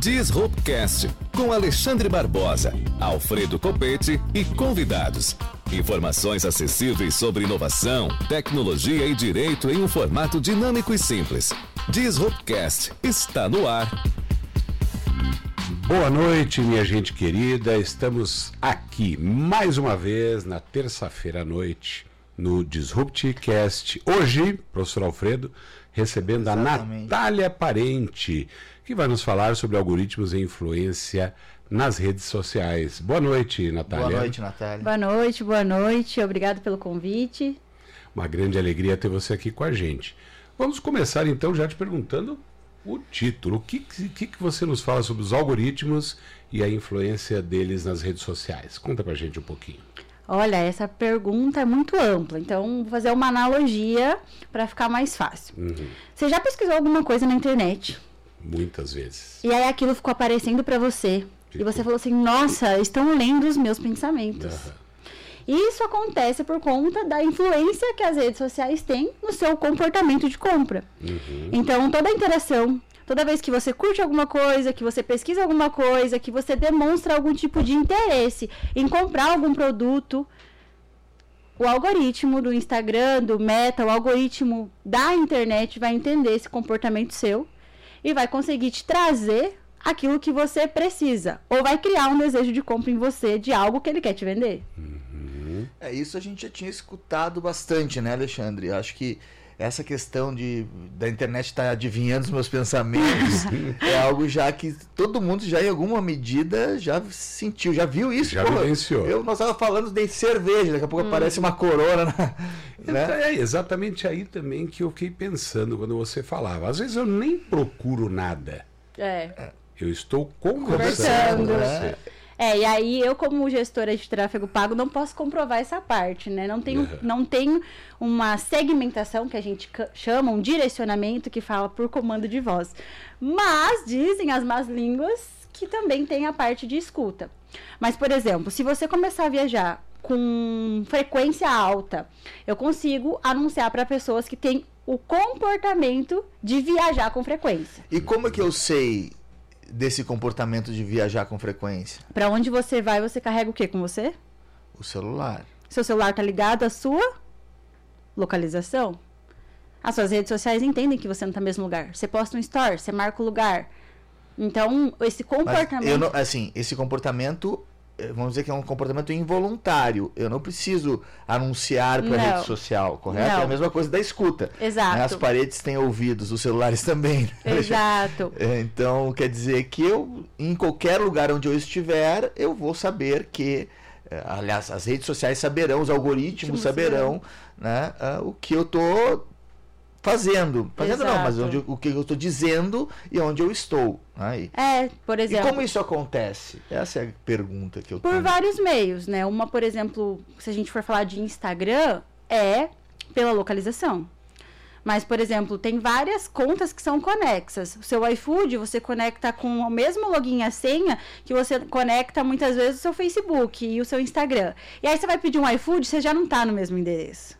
Disruptcast com Alexandre Barbosa, Alfredo Copete e convidados. Informações acessíveis sobre inovação, tecnologia e direito em um formato dinâmico e simples. Disruptcast está no ar. Boa noite, minha gente querida. Estamos aqui mais uma vez na terça-feira à noite no Disruptcast. Hoje, professor Alfredo, recebendo Exatamente. a Natália Parente, que vai nos falar sobre algoritmos e influência nas redes sociais. Boa noite, Natália. Boa noite, Natália. Boa noite, boa noite. Obrigado pelo convite. Uma grande alegria ter você aqui com a gente. Vamos começar então já te perguntando o título. O que, que, que você nos fala sobre os algoritmos e a influência deles nas redes sociais? Conta pra gente um pouquinho. Olha, essa pergunta é muito ampla, então vou fazer uma analogia para ficar mais fácil. Uhum. Você já pesquisou alguma coisa na internet? Muitas vezes. E aí aquilo ficou aparecendo para você. Ficou. E você falou assim: Nossa, estão lendo os meus pensamentos. Uhum. Isso acontece por conta da influência que as redes sociais têm no seu comportamento de compra. Uhum. Então, toda a interação, toda vez que você curte alguma coisa, que você pesquisa alguma coisa, que você demonstra algum tipo de interesse em comprar algum produto, o algoritmo do Instagram, do Meta, o algoritmo da internet vai entender esse comportamento seu e vai conseguir te trazer aquilo que você precisa. Ou vai criar um desejo de compra em você de algo que ele quer te vender. Uhum. É, isso a gente já tinha escutado bastante, né, Alexandre? Acho que essa questão de da internet estar tá adivinhando os meus pensamentos é algo já que todo mundo já em alguma medida já sentiu, já viu isso. Já Pô, vivenciou. Eu, nós estávamos falando de cerveja, daqui a pouco hum. aparece uma corona. Na, né? É exatamente aí também que eu fiquei pensando quando você falava. Às vezes eu nem procuro nada. É. Eu estou conversando. conversando. Né? É, e aí eu, como gestora de tráfego pago, não posso comprovar essa parte, né? Não tenho, uhum. não tenho uma segmentação que a gente chama, um direcionamento que fala por comando de voz. Mas dizem as más línguas que também tem a parte de escuta. Mas, por exemplo, se você começar a viajar com frequência alta, eu consigo anunciar para pessoas que têm o comportamento de viajar com frequência. E como é que eu sei desse comportamento de viajar com frequência? Para onde você vai, você carrega o que com você? O celular. Seu celular tá ligado à sua localização? As suas redes sociais entendem que você não tá no mesmo lugar. Você posta um story, você marca o lugar. Então, esse comportamento. Não, assim, esse comportamento vamos dizer que é um comportamento involuntário. Eu não preciso anunciar para a rede social, correto? Não. É a mesma coisa da escuta. Exato. Né? As paredes têm ouvidos, os celulares também. Né? Exato. É, então, quer dizer que eu, em qualquer lugar onde eu estiver, eu vou saber que. Eh, aliás, as redes sociais saberão, os algoritmos saberão né, uh, o que eu estou fazendo. Fazendo Exato. não, mas onde, o que eu estou dizendo e onde eu estou. Aí. É, por exemplo. E como isso acontece? Essa é a pergunta que eu Por tenho. vários meios, né? Uma, por exemplo, se a gente for falar de Instagram, é pela localização. Mas, por exemplo, tem várias contas que são conexas. O seu iFood, você conecta com o mesmo login e a senha que você conecta muitas vezes o seu Facebook e o seu Instagram. E aí você vai pedir um iFood, você já não está no mesmo endereço.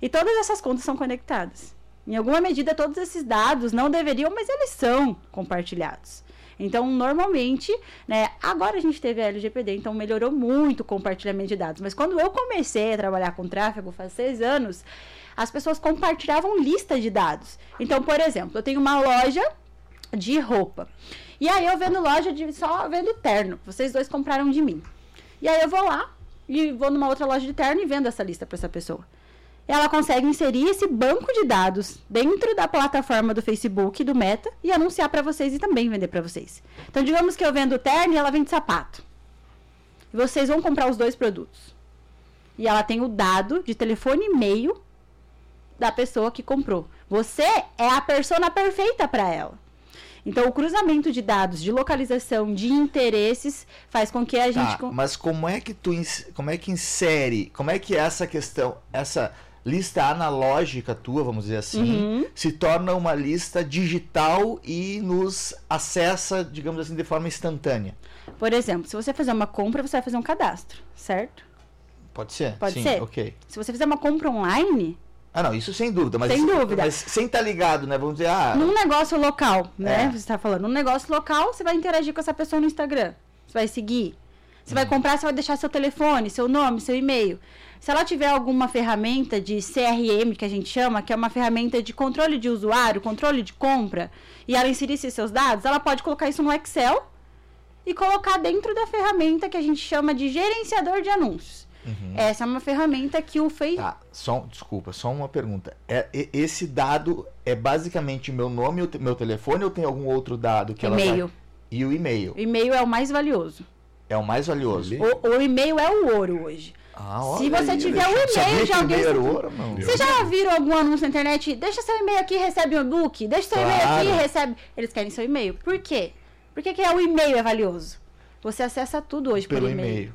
E todas essas contas são conectadas. Em alguma medida, todos esses dados não deveriam, mas eles são compartilhados. Então, normalmente, né, agora a gente teve a LGPD, então melhorou muito o compartilhamento de dados. Mas quando eu comecei a trabalhar com tráfego, faz seis anos, as pessoas compartilhavam lista de dados. Então, por exemplo, eu tenho uma loja de roupa. E aí eu vendo loja de só vendo terno. Vocês dois compraram de mim. E aí eu vou lá e vou numa outra loja de terno e vendo essa lista para essa pessoa ela consegue inserir esse banco de dados dentro da plataforma do Facebook, do Meta, e anunciar para vocês e também vender para vocês. Então, digamos que eu vendo terno e ela vende sapato. E vocês vão comprar os dois produtos. E ela tem o dado de telefone e e-mail da pessoa que comprou. Você é a persona perfeita para ela. Então, o cruzamento de dados, de localização, de interesses, faz com que a tá, gente. Mas como é que tu como é que insere? Como é que essa questão, essa lista analógica tua, vamos dizer assim, uhum. se torna uma lista digital e nos acessa, digamos assim, de forma instantânea. Por exemplo, se você fazer uma compra, você vai fazer um cadastro, certo? Pode ser? Pode Sim, ser. Ok. Se você fizer uma compra online, Ah, não, isso sem dúvida. Mas, Sem dúvida. Mas sem estar ligado, né? Vamos dizer, ah, Num negócio local, né? É. Você está falando. Num negócio local, você vai interagir com essa pessoa no Instagram. Você vai seguir. Você Uhum. vai comprar, você vai deixar seu telefone, seu nome, seu e-mail. Se ela tiver alguma ferramenta de CRM, que a gente chama, que é uma ferramenta de controle de usuário, controle de compra, e ela inserisse seus dados, ela pode colocar isso no Excel e colocar dentro da ferramenta que a gente chama de gerenciador de anúncios. Essa é uma ferramenta que o Face. Tá, só, desculpa, só uma pergunta. É, esse dado é basicamente o meu nome e o meu telefone ou tem algum outro dado que ela E-mail. vai... E o e-mail. O e-mail é o mais valioso. É o mais valioso. O, o e-mail é o ouro hoje. Ah, Se você aí, tiver o Alexandre. e-mail de alguém- e-mail era? Vocês já viram algum anúncio na internet? Deixa seu e-mail aqui, recebe um e-book. Deixa seu e-mail Claro. aqui, recebe. Eles querem seu e-mail. Por quê? Por que, que é o e-mail é valioso? Você acessa tudo hoje Pelo por e-mail. e-mail.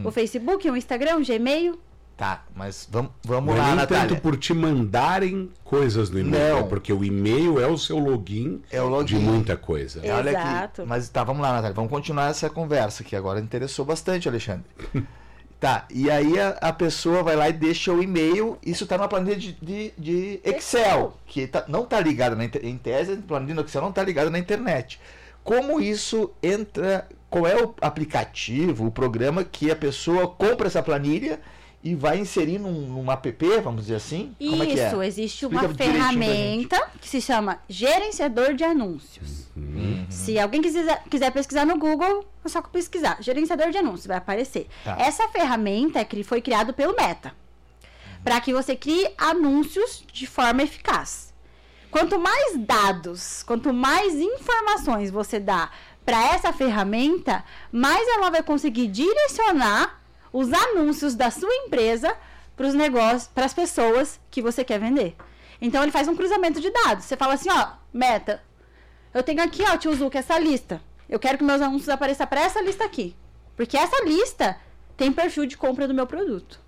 Uhum. O Facebook, o Instagram, o Gmail. Tá, mas vamos, vamos Não é lá, nem Natália. tanto por te mandarem coisas no e-mail, Não. é porque o e-mail é o seu login, É o login. de muita coisa. É, Olha Exato. aqui. Mas tá, vamos lá, Natália. Vamos continuar essa conversa que agora interessou bastante, Alexandre. tá, e aí a, a pessoa vai lá e deixa o e-mail. Isso tá numa planilha de, de, de Excel, Excel. que tá- não tá ligada na em tese, a planilha do Excel não tá ligada na internet. Como isso entra? Qual é o aplicativo, o programa que a pessoa compra essa planilha e vai inserir num, num app, vamos dizer assim? Como é que é? Isso, existe Explica uma ferramenta que se chama gerenciador de anúncios. Uhum. Se alguém quiser, quiser pesquisar no Google, é só pesquisar. Gerenciador de anúncios, vai aparecer. Tá. Essa ferramenta é que foi criada pelo Meta. Para que você crie anúncios de forma eficaz. Quanto mais dados, quanto mais informações você dá para essa ferramenta, mais ela vai conseguir direcionar os anúncios da sua empresa para os negócios, para as pessoas que você quer vender. Então ele faz um cruzamento de dados. Você fala assim, ó, Meta, eu tenho aqui, ó, tio Zuc, essa lista. Eu quero que meus anúncios apareçam para essa lista aqui. Porque essa lista tem perfil de compra do meu produto.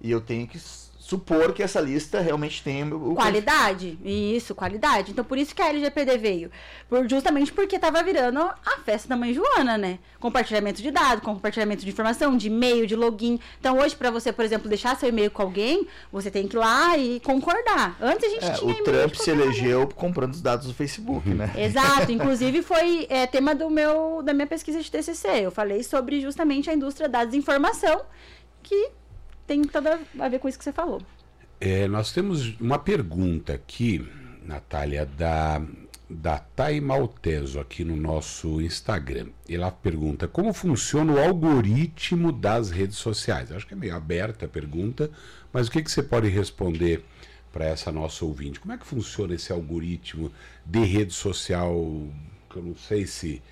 E eu tenho que supor que essa lista realmente tem o. Qualidade. Isso, qualidade. Então, por isso que a LGPD veio. Por, justamente porque tava virando a festa da mãe Joana, né? Compartilhamento de dados, compartilhamento de informação, de e-mail, de login. Então, hoje, para você, por exemplo, deixar seu e-mail com alguém, você tem que ir lá e concordar. Antes a gente É, tinha o Trump se elegeu comprando os dados do Facebook, né? Exato, inclusive foi é, tema do meu, da minha pesquisa de TCC. Eu falei sobre justamente a indústria da desinformação, que tem tudo a ver com isso que você falou. É, nós temos uma pergunta aqui, Natália, da, da Thay Malteso, aqui no nosso Instagram. Ela pergunta como funciona o algoritmo das redes sociais. Acho que é meio aberta a pergunta, mas o que, que você pode responder para essa nossa ouvinte? Como é que funciona esse algoritmo de rede social? Que eu não sei se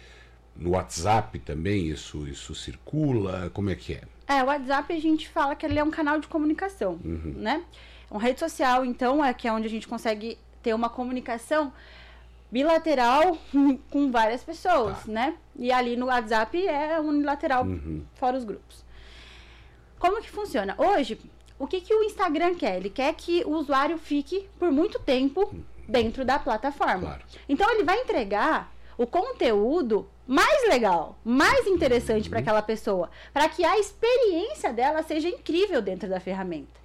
no WhatsApp também isso, isso circula. Como é que é? É, o WhatsApp a gente fala que ele é um canal de comunicação, né? Uma rede social, então, é que é onde a gente consegue ter uma comunicação bilateral com várias pessoas, né? E ali no WhatsApp é unilateral, fora os grupos. Como que funciona? Hoje, o que, que o Instagram quer? Ele quer que o usuário fique por muito tempo dentro da plataforma. Claro. Então ele vai entregar o conteúdo mais legal, mais interessante para aquela pessoa, para que a experiência dela seja incrível dentro da ferramenta.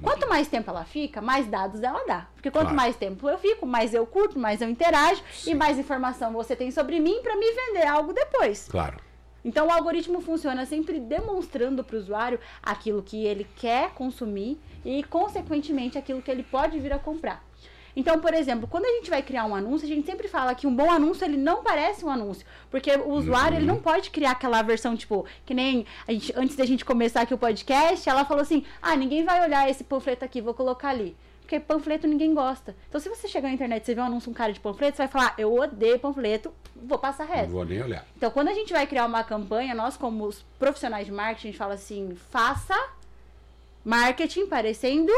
Quanto mais tempo ela fica, mais dados ela dá. Porque quanto Claro. mais tempo eu fico, mais eu curto, mais eu interajo e mais informação você tem sobre mim para me vender algo depois. Claro. Então o algoritmo funciona sempre demonstrando para o usuário aquilo que ele quer consumir e, consequentemente, aquilo que ele pode vir a comprar. Então, por exemplo, quando a gente vai criar um anúncio, a gente sempre fala que um bom anúncio ele não parece um anúncio, porque o usuário ele não pode criar aquela versão tipo que nem a gente, antes da gente começar aqui o podcast, ela falou assim: "Ah, ninguém vai olhar esse panfleto aqui, vou colocar ali". Porque panfleto ninguém gosta. Então, se você chegar na internet e vê um anúncio um cara de panfleto, você vai falar: "Eu odeio panfleto, vou passar Não reto". vou nem olhar. Então, quando a gente vai criar uma campanha, nós, como os profissionais de marketing, a gente fala assim: faça marketing parecendo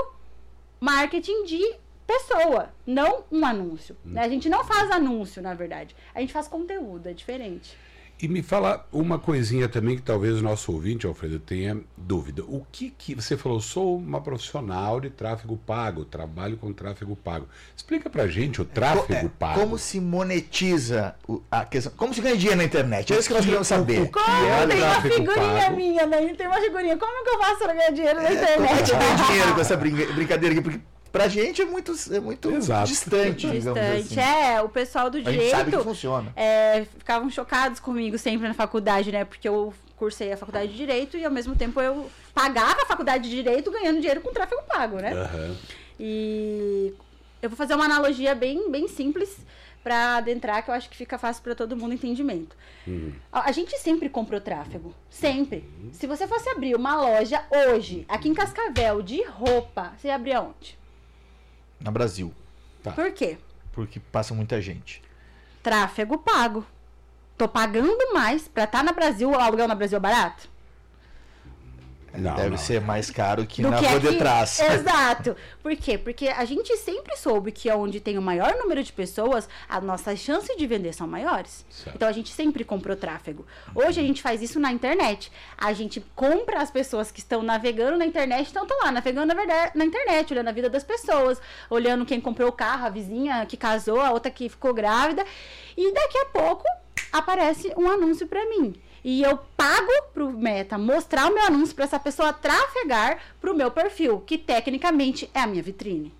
marketing de pessoa, não um anúncio. né? A gente não faz anúncio, na verdade. A gente faz conteúdo, é diferente. E me fala uma coisinha também que talvez o nosso ouvinte, Alfredo, tenha dúvida. O que que você falou? Sou uma profissional de tráfego pago, trabalho com tráfego pago. Explica pra gente o tráfego É, pago. Como se monetiza a questão? Como se ganha dinheiro na internet? É isso que nós queremos saber. o- Como? é tem uma tráfego figurinha pago? minha, né? Tem uma figurinha. Como que eu faço pra ganhar dinheiro na é que internet? você ganha dinheiro com essa brinca- brincadeira aqui? Porque pra gente é muito, é muito Exato. distante, digamos Distante. assim. É, o pessoal do A gente sabe que direito funciona. é, ficavam chocados comigo sempre na faculdade, né? Porque eu cursei a faculdade de Direito e ao mesmo tempo eu pagava a faculdade de Direito ganhando dinheiro com tráfego pago, né? Aham. E eu vou fazer uma analogia bem, bem simples para adentrar, que eu acho que fica fácil para todo mundo entendimento. A, a gente sempre comprou tráfego. Sempre. Se você fosse abrir uma loja hoje, aqui em Cascavel, de roupa, você ia abrir aonde? No Brasil. Tá. Por quê? Porque passa muita gente. Tráfego pago. Tô pagando mais pra estar no Brasil, o aluguel no Brasil é barato? Não, Deve não. ser mais caro que do na que rua de trás. Exato. Por quê? Porque a gente sempre soube que onde tem o maior número de pessoas, as nossas chances de vender são maiores. Certo. Então a gente sempre comprou tráfego. Hoje a gente faz isso na internet. A gente compra as pessoas que estão navegando na internet, então estão lá navegando na, verdade, na internet, olhando a vida das pessoas, olhando quem comprou o carro, a vizinha que casou, a outra que ficou grávida. E daqui a pouco aparece um anúncio pra mim. E eu pago pro Meta mostrar o meu anúncio pra essa pessoa trafegar pro meu perfil, que tecnicamente é a minha vitrine.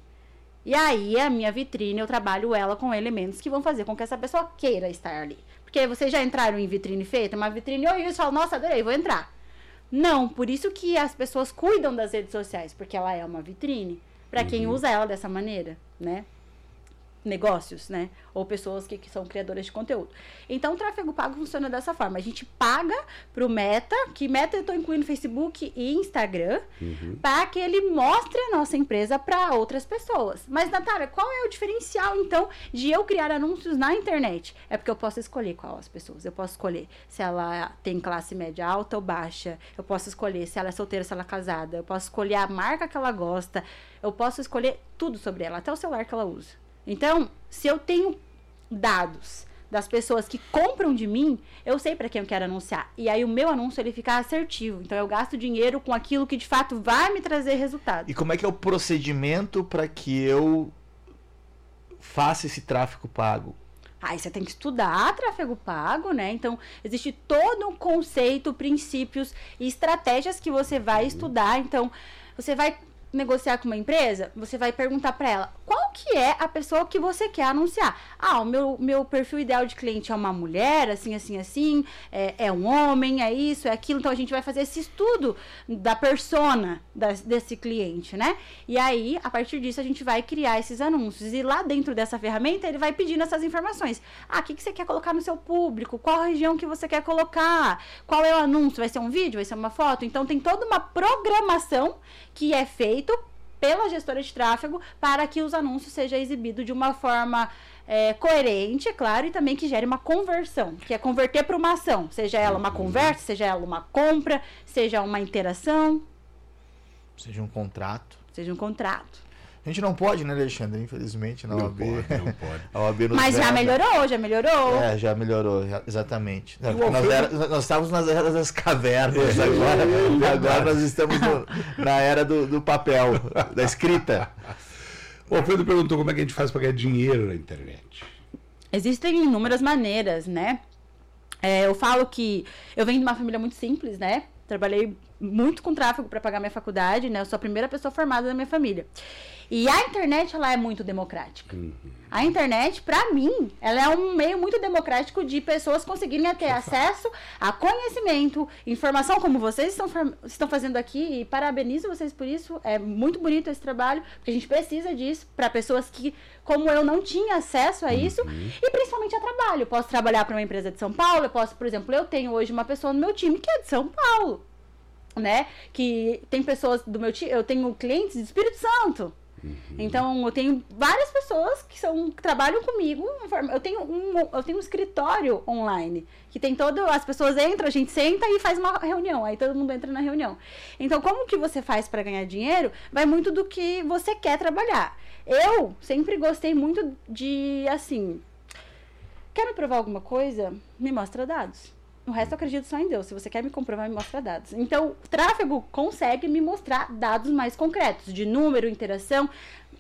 E aí, a minha vitrine, eu trabalho ela com elementos que vão fazer com que essa pessoa queira estar ali. Porque vocês já entraram em vitrine feita? Uma vitrine, oi, e falam, nossa, adorei, vou entrar. Não, por isso que as pessoas cuidam das redes sociais, porque ela é uma vitrine. Pra quem usa ela dessa maneira, né? Negócios, né? Ou pessoas que, que são criadoras de conteúdo. Então, o tráfego pago funciona dessa forma. A gente paga pro Meta, que Meta eu tô incluindo Facebook e Instagram, para que ele mostre a nossa empresa para outras pessoas. Mas, Natália, qual é o diferencial, então, de eu criar anúncios na internet? É porque eu posso escolher qual as pessoas. Eu posso escolher se ela tem classe média alta ou baixa. Eu posso escolher se ela é solteira, se ela é casada. Eu posso escolher a marca que ela gosta. Eu posso escolher tudo sobre ela, até o celular que ela usa. Então, se eu tenho dados das pessoas que compram de mim, eu sei para quem eu quero anunciar. E aí o meu anúncio ele fica assertivo. Então eu gasto dinheiro com aquilo que de fato vai me trazer resultado. E como é que é o procedimento para que eu faça esse tráfego pago? Aí você tem que estudar tráfego pago, né? Então, existe todo um conceito, princípios e estratégias que você vai estudar. Então, você vai negociar com uma empresa, você vai perguntar para ela qual que é a pessoa que você quer anunciar. Ah, o meu, meu perfil ideal de cliente é uma mulher, assim, assim, assim, é, é um homem, é isso, é aquilo. Então, a gente vai fazer esse estudo da persona das- desse cliente, né? E aí, a partir disso, a gente vai criar esses anúncios. E lá dentro dessa ferramenta, ele vai pedindo essas informações. Ah, o que, que você quer colocar no seu público? Qual região que você quer colocar? Qual é o anúncio? Vai ser um vídeo? Vai ser uma foto? Então, tem toda uma programação que é feito pela gestora de tráfego para que os anúncios sejam exibidos de uma forma é, coerente, é claro, e também que gere uma conversão, que é converter para uma ação, seja ela uma conversa, seja ela uma compra, seja uma interação, Seja um contrato. seja um contrato. A gente não pode, né, Alexandre? Infelizmente, na Não OAB. pode, não pode. A OAB nos Mas já melhorou, já melhorou. É, já melhorou, já- exatamente. Nós, Alfredo- era- nós estávamos nas eras das cavernas, agora, é agora nós estamos no- na era do, do papel, da escrita. O Alfredo perguntou como é que a gente faz para ganhar dinheiro na internet. Existem inúmeras maneiras, né? É, eu falo que eu venho de uma família muito simples, né? Trabalhei muito com tráfego para pagar minha faculdade, né? Eu sou a primeira pessoa formada da minha família. E a internet, ela é muito democrática. A internet, para mim, ela é um meio muito democrático de pessoas conseguirem ter acesso a conhecimento, informação, como vocês estão, estão fazendo aqui, e parabenizo vocês por isso. É muito bonito esse trabalho, porque a gente precisa disso para pessoas que, como eu, não tinham acesso a isso, e principalmente a trabalho. Eu posso trabalhar para uma empresa de São Paulo, eu posso, por exemplo, eu tenho hoje uma pessoa no meu time que é de São Paulo né? Que tem pessoas do meu time, eu tenho clientes do Espírito Santo. Então, eu tenho várias pessoas que são que trabalham comigo. Eu tenho um, eu tenho um escritório online que tem todo, as pessoas entram, a gente senta e faz uma reunião. Aí todo mundo entra na reunião. Então, como que você faz para ganhar dinheiro? Vai muito do que você quer trabalhar. Eu sempre gostei muito de assim, quer me provar alguma coisa? Me mostra dados. O resto eu acredito só em Deus. Se você quer me comprovar, me mostra dados. Então, o tráfego consegue me mostrar dados mais concretos, de número, interação.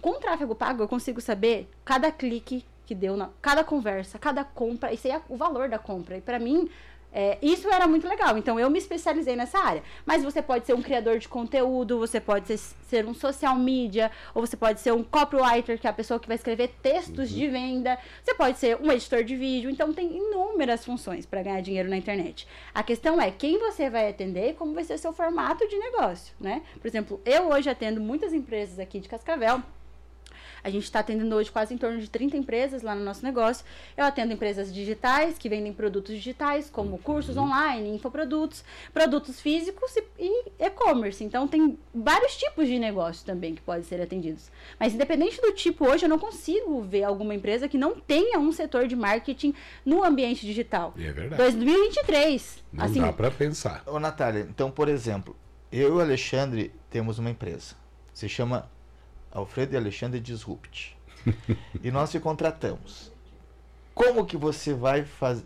Com o tráfego pago, eu consigo saber cada clique que deu, na, cada conversa, cada compra, e sei a- o valor da compra. E para mim, é, isso era muito legal. Então, eu me especializei nessa área. Mas você pode ser um criador de conteúdo, você pode ser, ser um social media, ou você pode ser um copywriter, que é a pessoa que vai escrever textos de venda. Você pode ser um editor de vídeo. Então, tem inúmeras funções para ganhar dinheiro na internet. A questão é quem você vai atender e como vai ser o seu formato de negócio, né? Por exemplo, eu hoje atendo muitas empresas aqui de Cascavel. A gente está atendendo hoje quase em torno de 30 empresas lá no nosso negócio. Eu atendo empresas digitais que vendem produtos digitais, como cursos online, infoprodutos, produtos físicos e, e e-commerce. Então, tem vários tipos de negócio também que podem ser atendidos. Mas, independente do tipo, hoje eu não consigo ver alguma empresa que não tenha um setor de marketing no ambiente digital. É verdade. 2023. Não assim, dá pra pensar. Ô, Natália, então, por exemplo, eu e o Alexandre temos uma empresa. Se chama Alfredo e Alexandre Disrupt. e nós te contratamos. Como que você vai faz...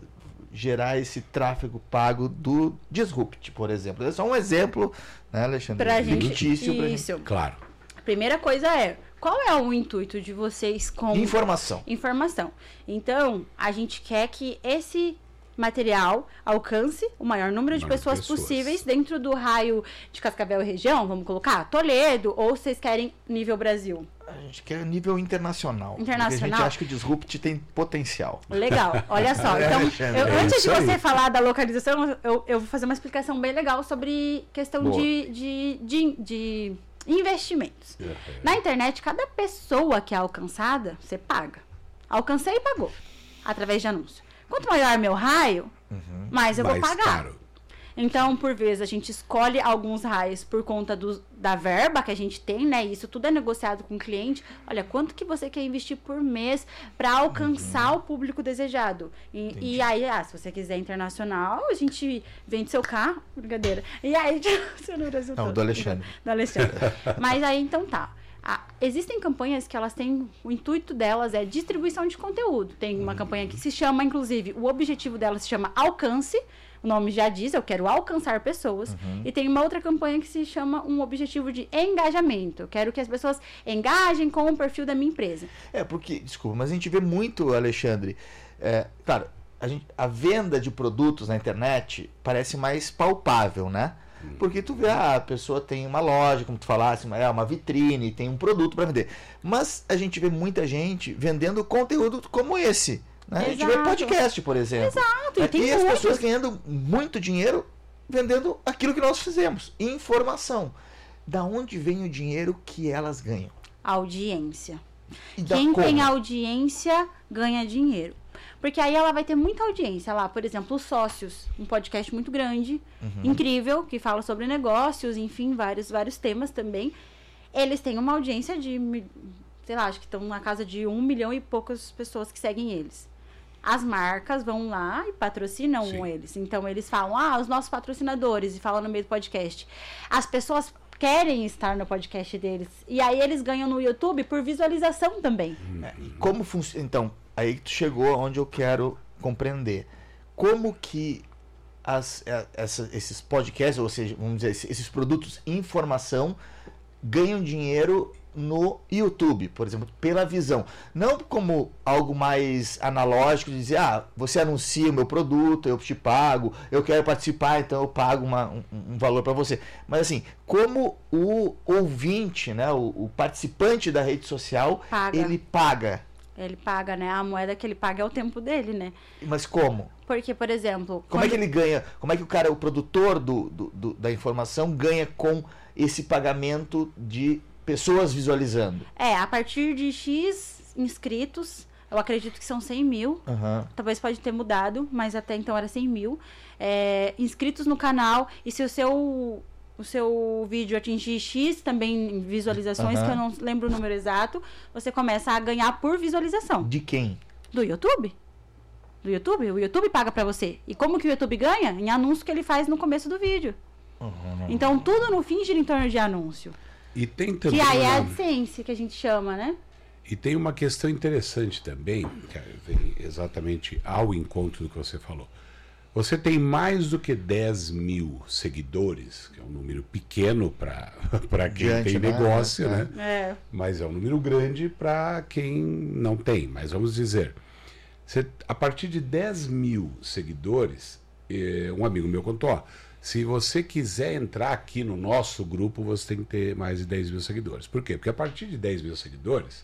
gerar esse tráfego pago do Disrupt, por exemplo? É só um exemplo, né, Alexandre? pra gente. Fictício pra gente. Isso. Claro. A primeira coisa é, qual é o intuito de vocês com Informação. informação. Então, a gente quer que esse material alcance o maior número de pessoas, pessoas. possíveis dentro do raio de Cascavel e região, vamos colocar Toledo, ou vocês querem nível Brasil? A gente quer nível internacional. Porque a Internacional? gente acha que o Disrupt tem potencial. Legal, olha só. É, Então, eu- é antes de isso aí. você falar da localização, eu, eu vou fazer uma explicação bem legal sobre questão de, de, de, de investimentos. Na internet, cada pessoa que é alcançada, você paga. Alcancei e pagou. Através de anúncio. Quanto maior meu raio, mais eu vou Mais pagar. caro. Então, por vezes, a gente escolhe alguns raios por conta do, da verba que a gente tem, né? Isso tudo é negociado com o cliente. Olha, quanto que você quer investir por mês para alcançar o público desejado? E, e aí, ah, se você quiser internacional, a gente vende seu carro, brincadeira. E aí, Brasil Não, todo. do Alexandre. Do Alexandre. Mas aí, então tá. Ah, existem campanhas que elas têm. O intuito delas é distribuição de conteúdo. Tem uma campanha que se chama, inclusive, o objetivo dela se chama Alcance. O nome já diz, eu quero alcançar pessoas. E tem uma outra campanha que se chama um objetivo de engajamento. Eu quero que as pessoas engajem com o perfil da minha empresa. É, porque, desculpa, mas a gente vê muito, Alexandre. É, claro, a, gente, a venda de produtos na internet parece mais palpável, né? Porque tu vê, ah, a pessoa tem uma loja, como tu falasse, uma, é uma vitrine, tem um produto para vender. Mas a gente vê muita gente vendendo conteúdo como esse. Né? A gente vê podcast, por exemplo. Exato, e Né? tem as muitos. pessoas ganhando muito dinheiro vendendo aquilo que nós fizemos. Informação. Da onde vem o dinheiro que elas ganham? Audiência. Quem como? tem audiência ganha dinheiro. Porque aí ela vai ter muita audiência lá, por exemplo, os sócios, um podcast muito grande, Uhum. incrível, que fala sobre negócios, enfim, vários, vários temas também. Eles têm uma audiência de, sei lá, acho que estão na casa de um milhão e poucas pessoas que seguem eles. As marcas vão lá e patrocinam Sim. eles. Então eles falam, ah, os nossos patrocinadores, e falam no meio do podcast. As pessoas querem estar no podcast deles. E aí eles ganham no YouTube por visualização também. Como funciona. Então, aí que tu chegou onde eu quero compreender. Como que as, é, essa- esses podcasts, ou seja, vamos dizer, esses- esses produtos informação ganham dinheiro no YouTube, por exemplo, pela visão. Não como algo mais analógico de dizer, ah, você anuncia o meu produto, eu te pago, eu quero participar, então eu pago uma- um, um valor para você. Mas assim, como o ouvinte, né, o, o participante da rede social, Paga. ele paga. Ele paga, né? A moeda que ele paga é o tempo dele, né? Mas como? Porque, por exemplo. Como é quando- que ele ganha? Como é que o cara, o produtor do, do- do- da informação, ganha com esse pagamento de pessoas visualizando? É, a partir de X inscritos, eu acredito que são 100 mil. Aham. Talvez pode ter mudado, mas até então era 100 mil. É, inscritos no canal. E se o seu, o seu vídeo atingir X também visualizações, Aham. que eu não lembro o número exato, você começa a ganhar por visualização. De quem? Do YouTube. Do YouTube. O YouTube paga pra você. E como que o YouTube ganha? Em anúncio que ele faz no começo do vídeo. Então tudo no fim gira em torno de anúncio. E tem também. Que aí é a uma- AdSense que a gente chama, né? E tem uma questão interessante também, que vem exatamente ao encontro do que você falou. Você tem mais do que 10 mil seguidores, que é um número pequeno para quem Diante, tem né? negócio, É. né? É. Mas é um número grande para quem não tem. Mas vamos dizer, você- a partir de 10 mil seguidores, eh, um amigo meu contou, ó, se você quiser entrar aqui no nosso grupo, você tem que ter mais de 10 mil seguidores. Por quê? Porque a partir de 10 mil seguidores,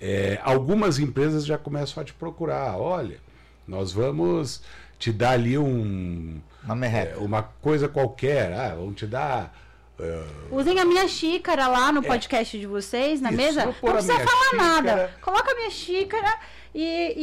eh, algumas empresas já começam a te procurar. Olha, nós vamos te dar ali um, Uma merreca. uma coisa qualquer, ah, vamos te dar... eh, Usem a minha xícara lá no podcast de vocês, na Isso, mesa. Não precisa falar xícara. nada. Coloca a minha xícara e,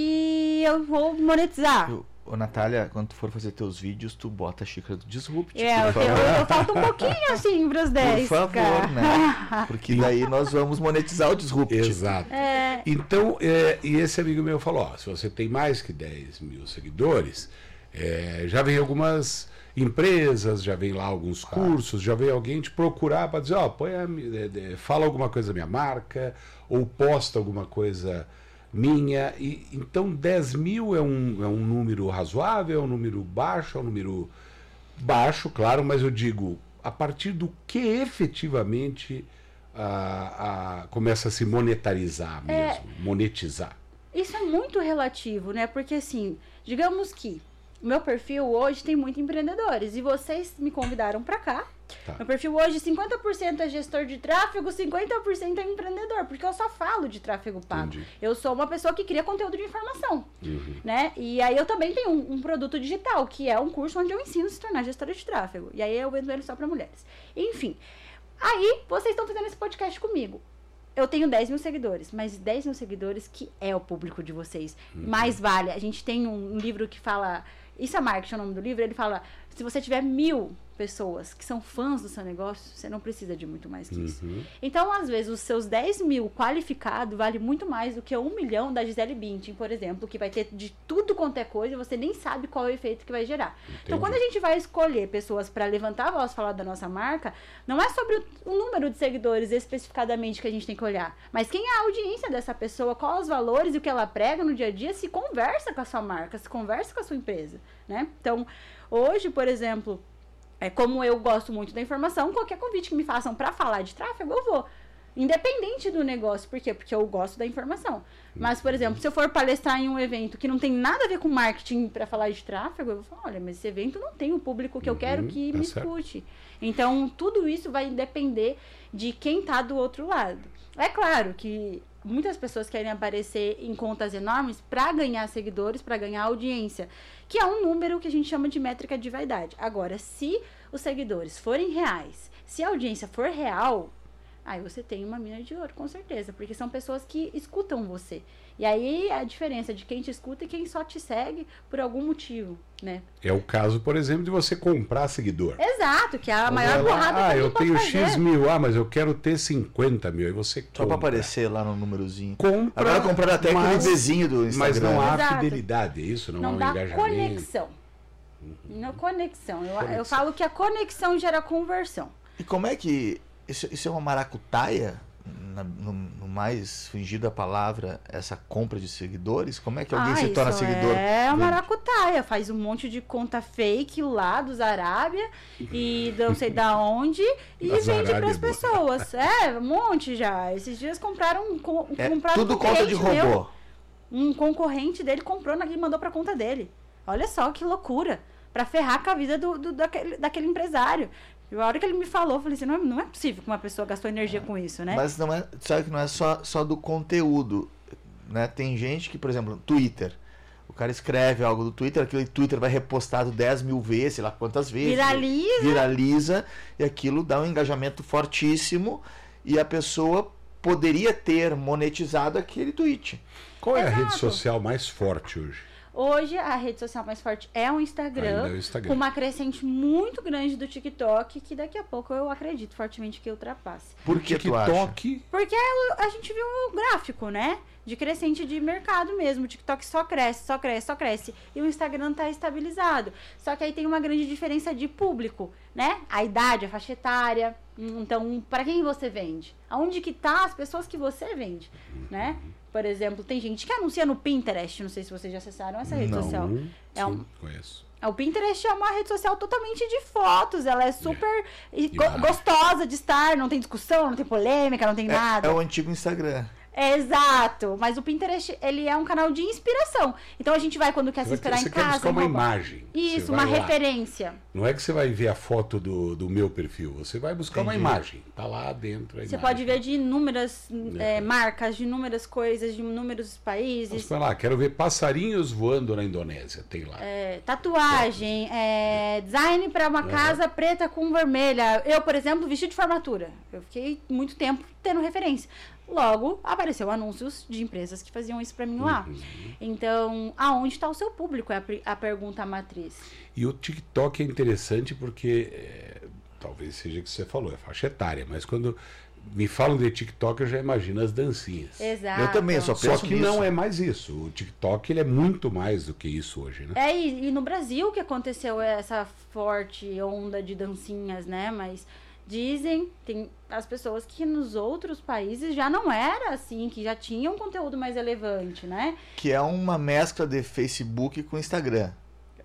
e eu vou monetizar. Ô, Ô, Natália, quando tu for fazer teus vídeos, tu bota a xícara do Disrupt. É, eu, por eu, favor. eu falto um pouquinho assim pros 10. Por favor, cara. né? Porque daí nós vamos monetizar o Disrupt. Exato. É. Então, é, e esse amigo meu falou: ó, se você tem mais que 10 mil seguidores, é, já vem algumas empresas, já vem lá alguns cursos, já vem alguém te procurar para dizer: ó, põe a é, é, fala alguma coisa da minha marca, ou posta alguma coisa minha. E, então, 10 mil é um, é um número razoável, é um número baixo, é um número baixo, claro, mas eu digo, a partir do que efetivamente a, a- começa a se monetarizar mesmo, monetizar. Isso é muito relativo, né? Porque assim, digamos que o meu perfil hoje tem muitos empreendedores e vocês me convidaram pra cá. Tá. Meu perfil hoje 50% é gestor de tráfego, 50% é empreendedor, porque eu só falo de tráfego pago. Entendi. Eu sou uma pessoa que cria conteúdo de informação, Uhum. né? E aí eu também tenho um, um produto digital, que é um curso onde eu ensino a se tornar gestora de tráfego. E aí eu vendo ele só pra mulheres. Enfim, aí vocês estão fazendo esse podcast comigo. Eu tenho 10 mil seguidores, mas 10 mil seguidores que é o público de vocês. Mais vale. A gente tem um, um livro que fala. Isso é marketing, é o nome do livro. Ele fala: se você tiver mil pessoas que são fãs do seu negócio, você não precisa de muito mais que isso. Uhum. Então, às vezes, os seus 10 mil qualificados vale muito mais do que um milhão da Gisele Bündchen, por exemplo, que vai ter de tudo quanto é coisa e você nem sabe qual é o efeito que vai gerar. Então, Entendi. quando a gente vai escolher pessoas para levantar a voz, falar da nossa marca, não é sobre o, o número de seguidores especificadamente que a gente tem que olhar, mas quem é a audiência dessa pessoa, quais os valores e o que ela prega no dia a dia, se conversa com a sua marca, se conversa com a sua empresa, né? Então, hoje, por exemplo, é como eu gosto muito da informação, qualquer convite que me façam para falar de tráfego, eu vou. Independente do negócio. Por quê? Porque eu gosto da informação. Mas, por exemplo, se eu for palestrar em um evento que não tem nada a ver com marketing para falar de tráfego, eu vou falar, olha, mas esse evento não tem o público que eu quero Uhum, que tá me certo. escute. Então, tudo isso vai depender de quem tá do outro lado. É claro que muitas pessoas querem aparecer em contas enormes para ganhar seguidores, para ganhar audiência, que é um número que a gente chama de métrica de vaidade. Agora, se os seguidores forem reais, se a audiência for real, aí você tem uma mina de ouro, com certeza, porque são pessoas que escutam você. E aí é a diferença de quem te escuta e quem só te segue por algum motivo, né? É o caso, por exemplo, de você comprar seguidor. Exato, que é a maior lá, burrada Ah, que eu alguém pode tenho fazer. X mil, ah, mas eu quero ter 50 mil. Aí você Só pra compra. aparecer lá no númerozinho. Compra, Agora compraram até mas- vizinho do Instagram. Mas não há Exato. fidelidade, é isso? Não, não há um dá engajamento. conexão. Não conexão. Eu, Conexão. eu falo que a conexão gera conversão. E como é que. Isso, isso é uma maracutaia? Na- no, no mais fingido a palavra, essa compra de seguidores? Como é que alguém Ah, se torna seguidor? É uma maracutaia. Faz um monte de conta fake lá dos Arábia e não sei da onde e Das vende para as pessoas. É, um monte já. Esses dias compraram, com, É compraram tudo um conta de robô. meu. Um concorrente dele comprou e mandou pra conta dele. Olha só que loucura. Pra ferrar com a vida do, do- daquele, daquele empresário. E a hora que ele me falou, eu falei assim, não é, não é possível que uma pessoa gastou energia com isso, né? Mas não é, sabe que não é só, só do conteúdo, né? Tem gente que, por exemplo, Twitter. O cara escreve algo do Twitter, aquele Twitter vai repostado 10 mil vezes, sei lá quantas vezes. Viraliza. Viraliza, e aquilo dá um engajamento fortíssimo, e a pessoa poderia ter monetizado aquele tweet. Qual é a rede Exato. social mais forte hoje? Hoje, a rede social mais forte é o Instagram, é o Instagram. com uma crescente muito grande do TikTok, que daqui a pouco eu acredito fortemente que ultrapasse. Por que tu acha? TikTok. Porque a gente viu o gráfico, né? De crescente de mercado mesmo. O TikTok só cresce, só cresce, só cresce. E o Instagram tá estabilizado. Só que aí tem uma grande diferença de público, né? A idade, a faixa etária. Então, para quem você vende? Aonde que tá as pessoas que você vende, né? Por exemplo, tem gente que anuncia no Pinterest. Não sei se vocês já acessaram essa rede Não. social. É Sim, um- conheço. O Pinterest é uma rede social totalmente de fotos. Ela é super e go- gostosa de estar, não tem discussão, não tem polêmica, não tem É, nada. é o antigo Instagram. Exato. Mas o Pinterest, ele é um canal de inspiração. Então a gente vai quando quer se Você, inspirar você em quer casa. buscar uma em roupa. imagem. Isso, Você uma lá. referência. Não é que você vai ver a foto do, do meu perfil, você vai buscar uma Entendi. imagem. Tá lá dentro Você imagem. pode ver de inúmeras É. é, marcas, de inúmeras coisas, de inúmeros Você países. vai lá, quero ver passarinhos voando na Indonésia. Tem lá. É, tatuagem, é, design para uma casa preta com vermelha. Eu, por exemplo, vestido de formatura. Eu fiquei muito tempo tendo referência. Logo, apareceu anúncios de empresas que faziam isso para mim lá. Uhum. Então, aonde está o seu público? É a, a pergunta matriz. E o TikTok é interessante porque, é, talvez seja o que você falou, é faixa etária, mas quando me falam de TikTok eu já imagino as dancinhas. Exato. Eu também, só Só penso que nisso. não é mais isso. O TikTok ele é muito mais do que isso hoje, né? É, e, e no Brasil que aconteceu essa forte onda de dancinhas, né? Mas dizem, tem as pessoas que nos outros países já não era assim, que já tinham conteúdo mais relevante, né? Que é uma mescla de Facebook com Instagram.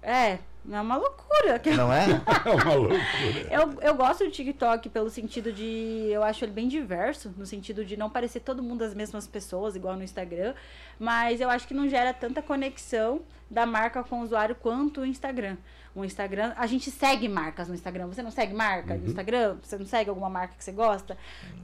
É, é uma loucura. que- Não é? É uma loucura. Eu, eu gosto do TikTok pelo sentido de. Eu acho ele bem diverso, no sentido de não parecer todo mundo as mesmas pessoas, igual no Instagram. Mas eu acho que não gera tanta conexão da marca com o usuário quanto o Instagram. O Instagram, a gente segue marcas no Instagram. Você não segue marca Uhum. no Instagram? Você não segue alguma marca que você gosta?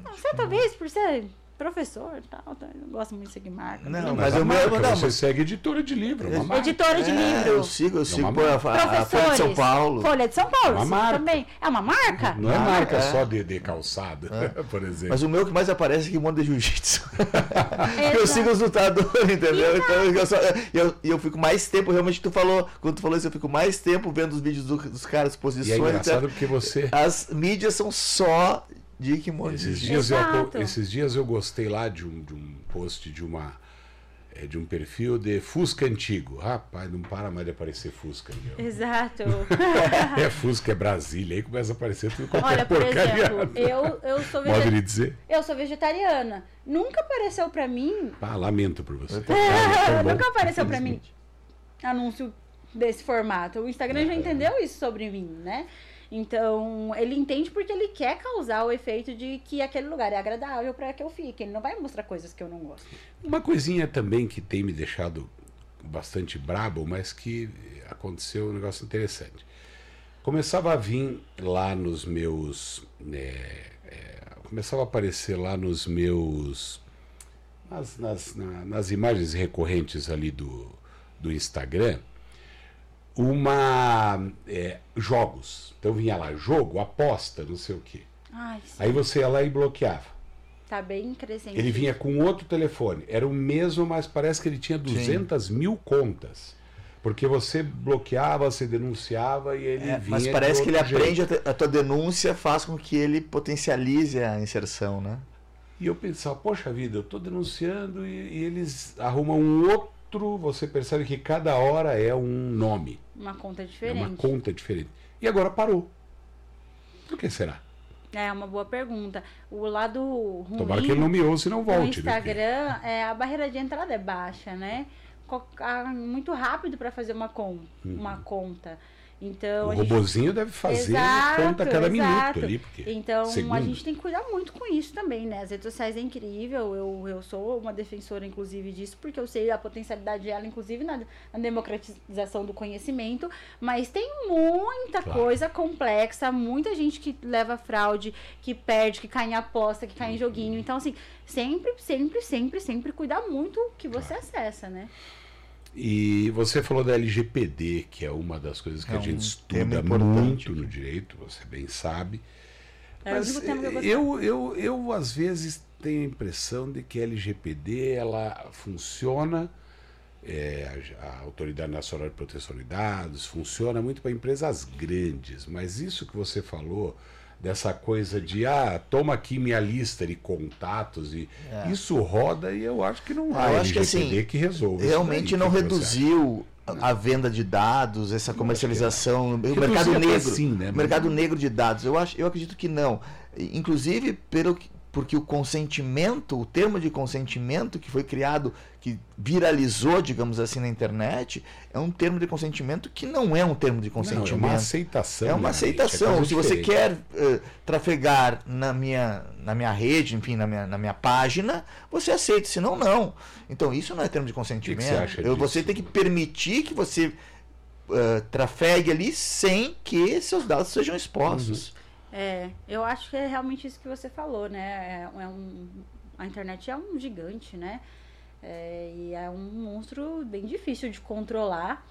Não, você talvez por ser professor e tal, tá? eu não gosto muito de seguir marca. Não, Tudo mas o meu- marca, não, você mas- segue editora de livro, uma marca. Editora de É, livro. Eu sigo, eu sigo uma pô, a, a, Folha de São. Paulo. Folha de São Paulo, É marca. também. É uma marca? Não é Marca, é. só de, de calçado, por exemplo. Mas o meu que mais aparece é que de jiu-jitsu. Eu sigo os lutadores, entendeu? Então eu, só, eu, eu fico mais tempo, realmente tu falou, quando tu falou isso, eu fico mais tempo vendo os vídeos do- dos caras, E é posições. engraçado então, porque você. as mídias são só de Esses dias, eu, esses dias eu gostei lá de um, de um post de uma. é, de um perfil de Fusca antigo. Rapaz, não para mais de aparecer Fusca. meu. Exato. É Fusca, é Brasília. Aí começa a aparecer tudo qualquer Olha, por porcaria. exemplo, eu, eu, sou Modo vege- de dizer. eu sou vegetariana. Nunca apareceu pra mim. Ah, lamento por você. Nunca apareceu pra mim anúncio desse formato. O Instagram É. já entendeu isso sobre mim, né? Então, ele entende porque ele quer causar o efeito de que aquele lugar é agradável pra que eu fique. Ele não vai mostrar coisas que eu não gosto. Uma coisinha também que tem me deixado bastante brabo, mas que aconteceu um negócio interessante. Começava a vir lá nos meus. né, é, começava a aparecer lá nos meus. Nas, nas, na- nas imagens recorrentes ali do, do Instagram, uma. é, jogos. Então vinha lá, jogo, aposta, não sei o quê. Ai, sim, Aí você ia lá e bloqueava. tá bem crescente. Ele vinha com outro telefone. Era o mesmo, mas parece que ele tinha 200 mil contas. Porque você bloqueava, você denunciava e ele É, vinha. mas parece que ele aprende jeito. a, te- a tua denúncia, faz com que ele potencialize a inserção, né? E eu pensava, poxa vida, eu estou denunciando e, e eles arrumam um outro. Você percebe que cada hora é um nome, Uma conta é diferente. uma conta diferente. E agora parou. Por que será? É uma boa pergunta. O lado ruim Tomara que ele não me ouça e não volte. Instagram, é, a barreira de entrada é baixa, né? Muito rápido para fazer uma, con uma conta. Então, Uhum. O a gente robozinho deve fazer Exato, conta a cada exato. minuto ali. Porque Então, segundo. a gente tem que cuidar muito com isso também, né? As redes sociais é incrível, eu, eu sou uma defensora, inclusive, disso, porque eu sei a potencialidade dela, inclusive, na, na democratização do conhecimento, mas tem muita Claro. coisa complexa, muita gente que leva fraude, que perde, que cai em aposta, que cai Uhum. em joguinho. Então, assim, sempre, sempre, sempre, sempre cuidar muito o que você acessa, né? E você falou da LGPD, que é uma das coisas que É a um gente tema estuda muito no direito, você bem sabe. É Mas eu eu, eu, eu, às vezes, tenho a impressão de que a LGPD ela funciona, a, a Autoridade Nacional de Proteção de Dados, funciona muito para empresas grandes, mas isso que você falou, dessa coisa de, ah, toma aqui minha lista de contatos, e isso roda e eu acho que não há É. Ah, eu acho que, assim, que resolve. Realmente daí. não reduziu a venda de dados, essa comercialização, o mercado negro, sim, né, mercado negro de dados. Eu acho, eu acredito que não. Inclusive pelo que- porque o consentimento, o termo de consentimento que foi criado, que viralizou, digamos assim, na internet, é um termo de consentimento que não é um termo de consentimento. Não, é uma aceitação. É uma aceitação. É Se você quer uh, trafegar na minha, na minha rede, enfim, na minha, na minha página, você aceita, senão não. Então isso não é termo de consentimento. Que que você, acha você tem que permitir que você uh, trafegue ali sem que seus dados sejam expostos. Uhum. É, eu acho que é realmente isso que você falou, né? É, é um, a internet é um gigante, né? É, e é um monstro bem difícil de controlar,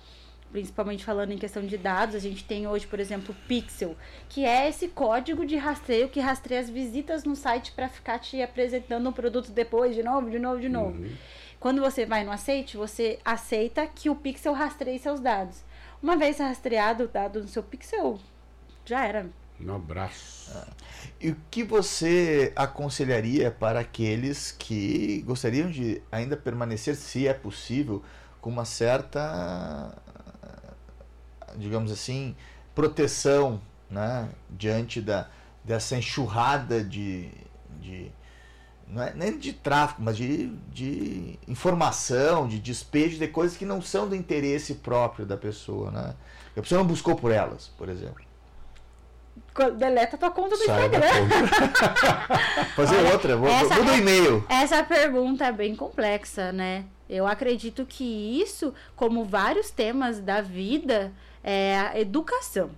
principalmente falando em questão de dados. A gente tem hoje, por exemplo, o Pixel, que é esse código de rastreio que rastreia as visitas no site para ficar te apresentando um produto depois, de novo, de novo, de novo. Uhum. Quando você vai no aceite, você aceita que o Pixel rastreie seus dados. Uma vez rastreado o dado no seu Pixel, já era um abraço. E o que você aconselharia para aqueles que gostariam de ainda permanecer, se é possível, com uma certa, digamos assim, proteção né, diante da, dessa enxurrada de, de não é nem de tráfico, mas de, de informação, de despejo de coisas que não são do interesse próprio da pessoa, né? A pessoa não buscou por elas, por exemplo deleta tua conta do Sai Instagram. Fazer Olha, outra, vou, essa, muda o e-mail. Essa pergunta é bem complexa, né? Eu acredito que isso, como vários temas da vida, é a educação.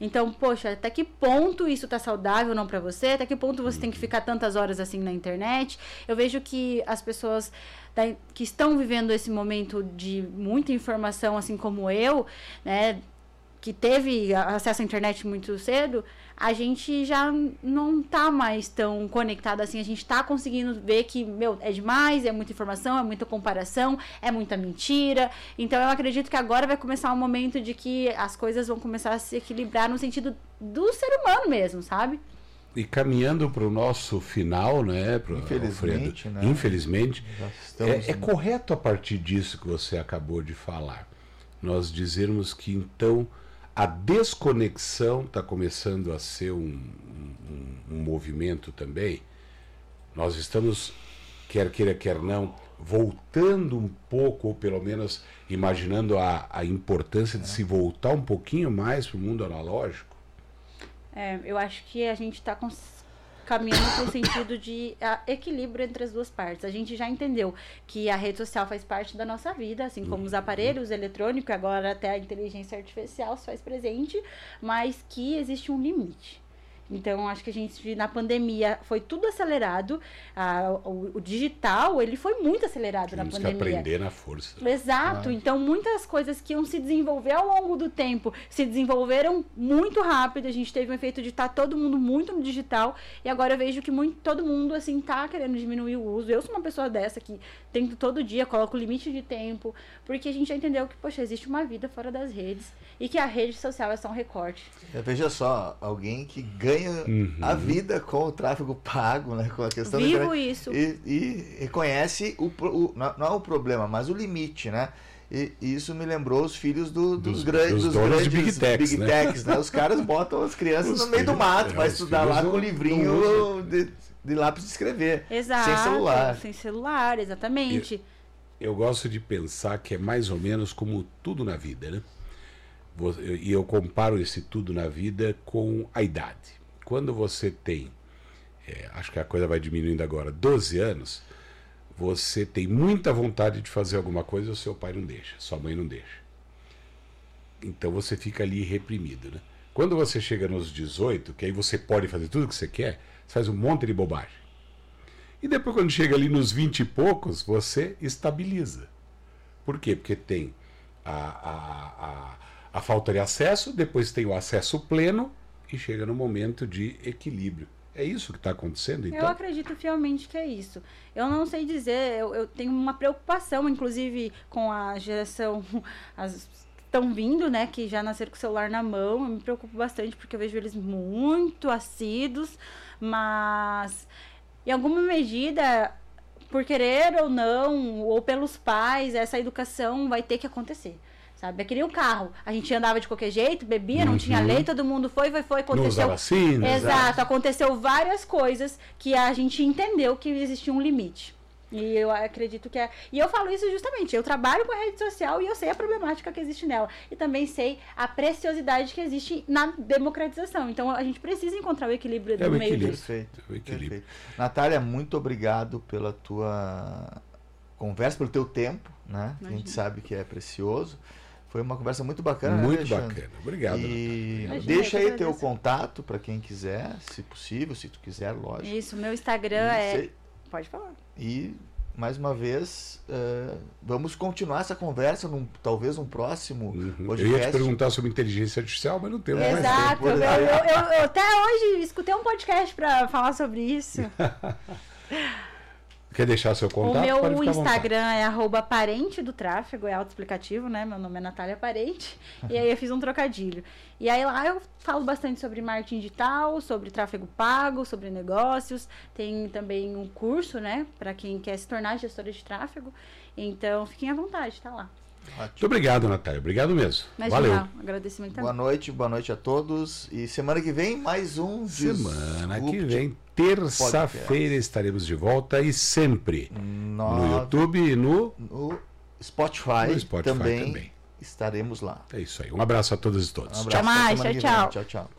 Então, poxa, até que ponto isso tá saudável ou não para você? Até que ponto você tem que ficar tantas horas assim na internet? Eu vejo que as pessoas da, que estão vivendo esse momento de muita informação, assim como eu, né? Que teve acesso à internet muito cedo, a gente já não tá mais tão conectado assim. A gente tá conseguindo ver que, meu, é demais, é muita informação, é muita comparação, é muita mentira. Então eu acredito que agora vai começar um momento de que as coisas vão começar a se equilibrar no sentido do ser humano mesmo, sabe? E caminhando para o nosso final, né, pro Infelizmente, Alfredo, né? Infelizmente, é, é correto a partir disso que você acabou de falar, nós dizermos que então a desconexão está começando a ser um, um, um, movimento também. Nós estamos, quer queira, quer não, voltando um pouco, ou pelo menos imaginando a, a importância de se voltar um pouquinho mais para o mundo analógico. É, eu acho que a gente está caminhando para o sentido de equilíbrio entre as duas partes. A gente já entendeu que a rede social faz parte da nossa vida, assim como os uhum. aparelhos eletrônicos, agora até a inteligência artificial se faz presente, mas que existe um limite. Então, acho que a gente, na pandemia, foi tudo acelerado. Ah, o, o, digital, ele foi muito acelerado Tivemos na pandemia. que aprender na força. Exato. Ah. Então, muitas coisas que iam se desenvolver ao longo do tempo se desenvolveram muito rápido. A gente teve um efeito de estar tá todo mundo muito no digital. E agora eu vejo que muito, todo mundo, assim, tá querendo diminuir o uso. Eu sou uma pessoa dessa que tento todo dia, coloco limite de tempo. Porque a gente já entendeu que, poxa, existe uma vida fora das redes. E que a rede social é só um recorte. Veja só, alguém que ganha ganha uhum. a vida com o tráfego pago, né? Com a questão Vivo da... isso. E, e reconhece o, o, não é o problema, mas o limite, né? E isso me lembrou os filhos do, dos, dos, grandes, dos, dos grandes Big Techs, Big né? Techs, né? Os caras botam as crianças os no meio do mato é, para estudar lá com o livrinho de, de, lápis de escrever. Exato. Sem celular. Sem celular, exatamente. Eu, eu gosto de pensar que é mais ou menos como tudo na vida, né? E eu comparo esse tudo na vida com a idade quando você tem, é, acho que a coisa vai diminuindo agora, 12 anos, você tem muita vontade de fazer alguma coisa e o seu pai não deixa, sua mãe não deixa. Então você fica ali reprimido, né? Quando você chega nos 18, que aí você pode fazer tudo o que você quer, você faz um monte de bobagem. E depois, quando chega ali nos 20 e poucos, você estabiliza. Por quê? Porque tem a, a, a, a falta de acesso, depois tem o acesso pleno, e chega no momento de equilíbrio. É isso que está acontecendo, então? Eu acredito fielmente que é isso. Eu não sei dizer, eu, eu tenho uma preocupação, inclusive, com a geração, as estão vindo, né, que já nasceram com o celular na mão. Eu me preocupo bastante porque eu vejo eles muito assíduos, mas em alguma medida, por querer ou não, ou pelos pais, essa educação vai ter que acontecer Sabe? É que nem o carro. A gente andava de qualquer jeito, bebia, não tinha Uhum. lei, todo mundo foi, foi, foi, Não aconteceu. usava vacina. Exato, aconteceu várias coisas que a gente entendeu que existia um limite. E eu acredito que é. E eu falo isso justamente. Eu trabalho com a rede social e eu sei a problemática que existe nela. E também sei a preciosidade que existe na democratização. Então a gente precisa encontrar o equilíbrio É o no meio equilíbrio. disso. Perfeito. O equilíbrio. perfeito. Natália, muito obrigado pela tua conversa, pelo teu tempo, né? A gente sabe que é precioso. Foi uma conversa muito bacana, né, Muito Alexandre? bacana. Obrigado. E Imagina, deixa aí teu contato para quem quiser, se possível, se tu quiser, lógico. Isso, meu Instagram E é. Pode falar. E mais uma vez, eh, vamos continuar essa conversa num talvez um próximo Uhum. Eu ia te perguntar sobre inteligência artificial, mas não temos mais. Exato. tempo, Eu, né? eu- eu- eu até hoje escutei um podcast pra falar sobre isso. Quer deixar seu contato? o meu. Instagram é arroba parente do tráfego, é autoexplicativo, né? Meu nome é Natália Parente. E aí eu fiz um trocadilho. E aí lá eu falo bastante sobre marketing digital, sobre tráfego pago, sobre negócios. Tem também um curso, né? Pra quem quer se tornar gestora de tráfego. Então fiquem à vontade, tá lá. Muito obrigado, Natália. Obrigado mesmo. Mas Valeu. agradecimento Boa noite, boa noite a todos. E semana que vem, mais um Semana que vem, terça-feira, estaremos de volta e sempre no nove- YouTube e no. no Spotify, No Spotify também, também. estaremos lá. É isso aí. Um abraço a todos e todos. Um abraço, até mais, tchau, tchau. tchau, tchau.